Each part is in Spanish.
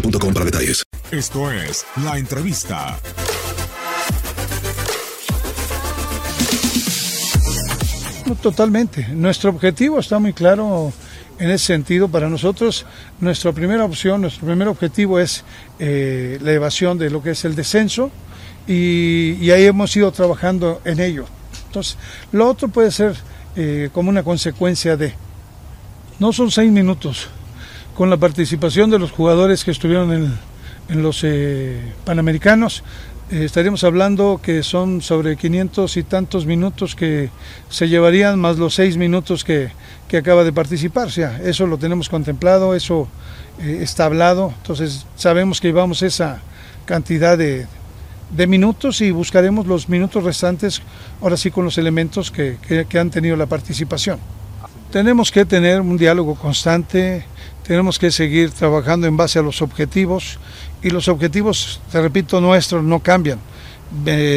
boostmobile.com para detalles. Esto es La Entrevista. No, totalmente. Nuestro objetivo está muy claro en ese sentido. Para nosotros, nuestra primera opción, nuestro primer objetivo es eh, la evasión de lo que es el descenso y, y ahí hemos ido trabajando en ello. Entonces, lo otro puede ser eh, como una consecuencia de... No son seis minutos. Con la participación de los jugadores que estuvieron en, los eh, Panamericanos, eh, estaríamos hablando que son sobre 500 y tantos minutos que se llevarían más los seis minutos que, que acaba de participar. O sea, eso lo tenemos contemplado, eso eh, está hablado, entonces sabemos que llevamos esa cantidad de, de minutos y buscaremos los minutos restantes, ahora sí con los elementos que, que han tenido la participación. Tenemos que tener un diálogo constante, tenemos que seguir trabajando en base a los objetivos y los objetivos, te repito, nuestros no cambian.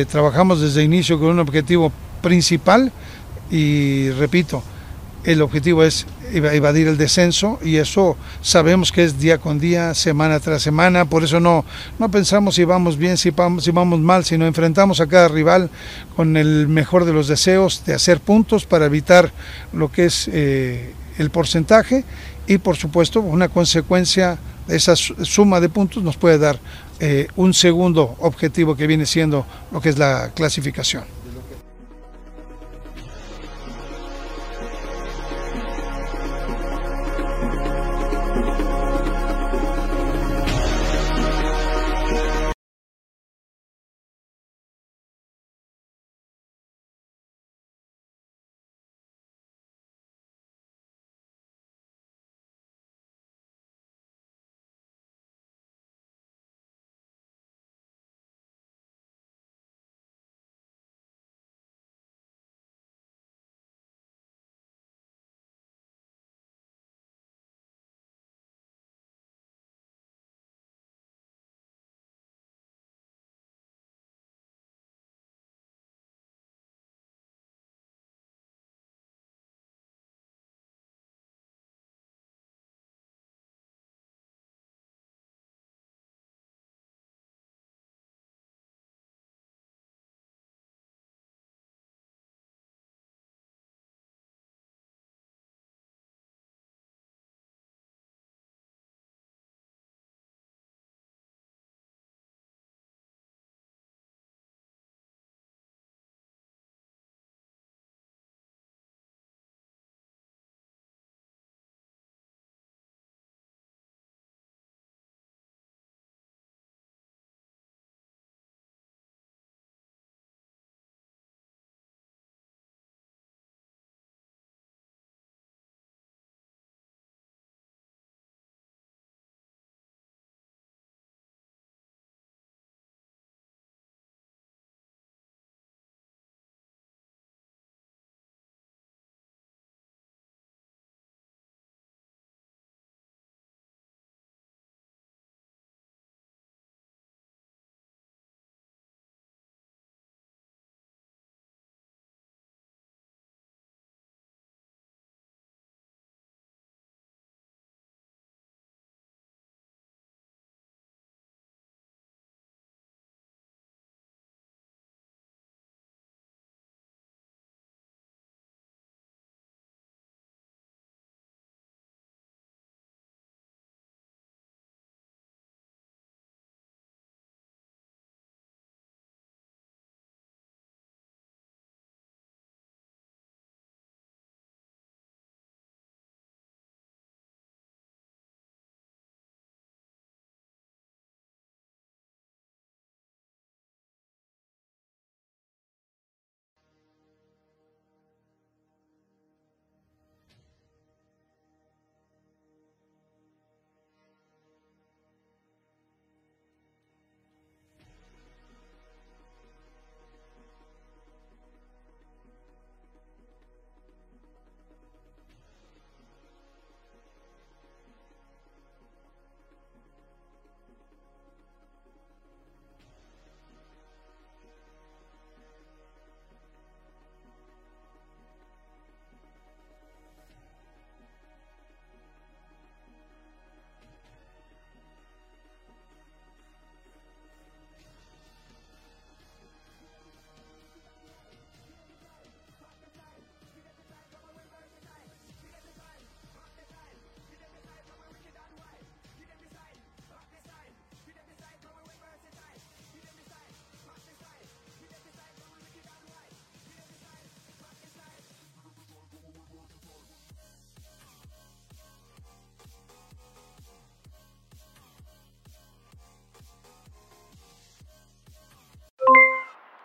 Trabajamos desde inicio con un objetivo principal y repito, el objetivo es evadir el descenso y eso sabemos que es día con día, semana tras semana, por eso no, no pensamos si vamos bien, si vamos, si vamos mal, sino enfrentamos a cada rival con el mejor de los deseos de hacer puntos para evitar lo que es eh, el porcentaje y por supuesto una consecuencia de esa suma de puntos nos puede dar eh, un segundo objetivo que viene siendo lo que es la clasificación.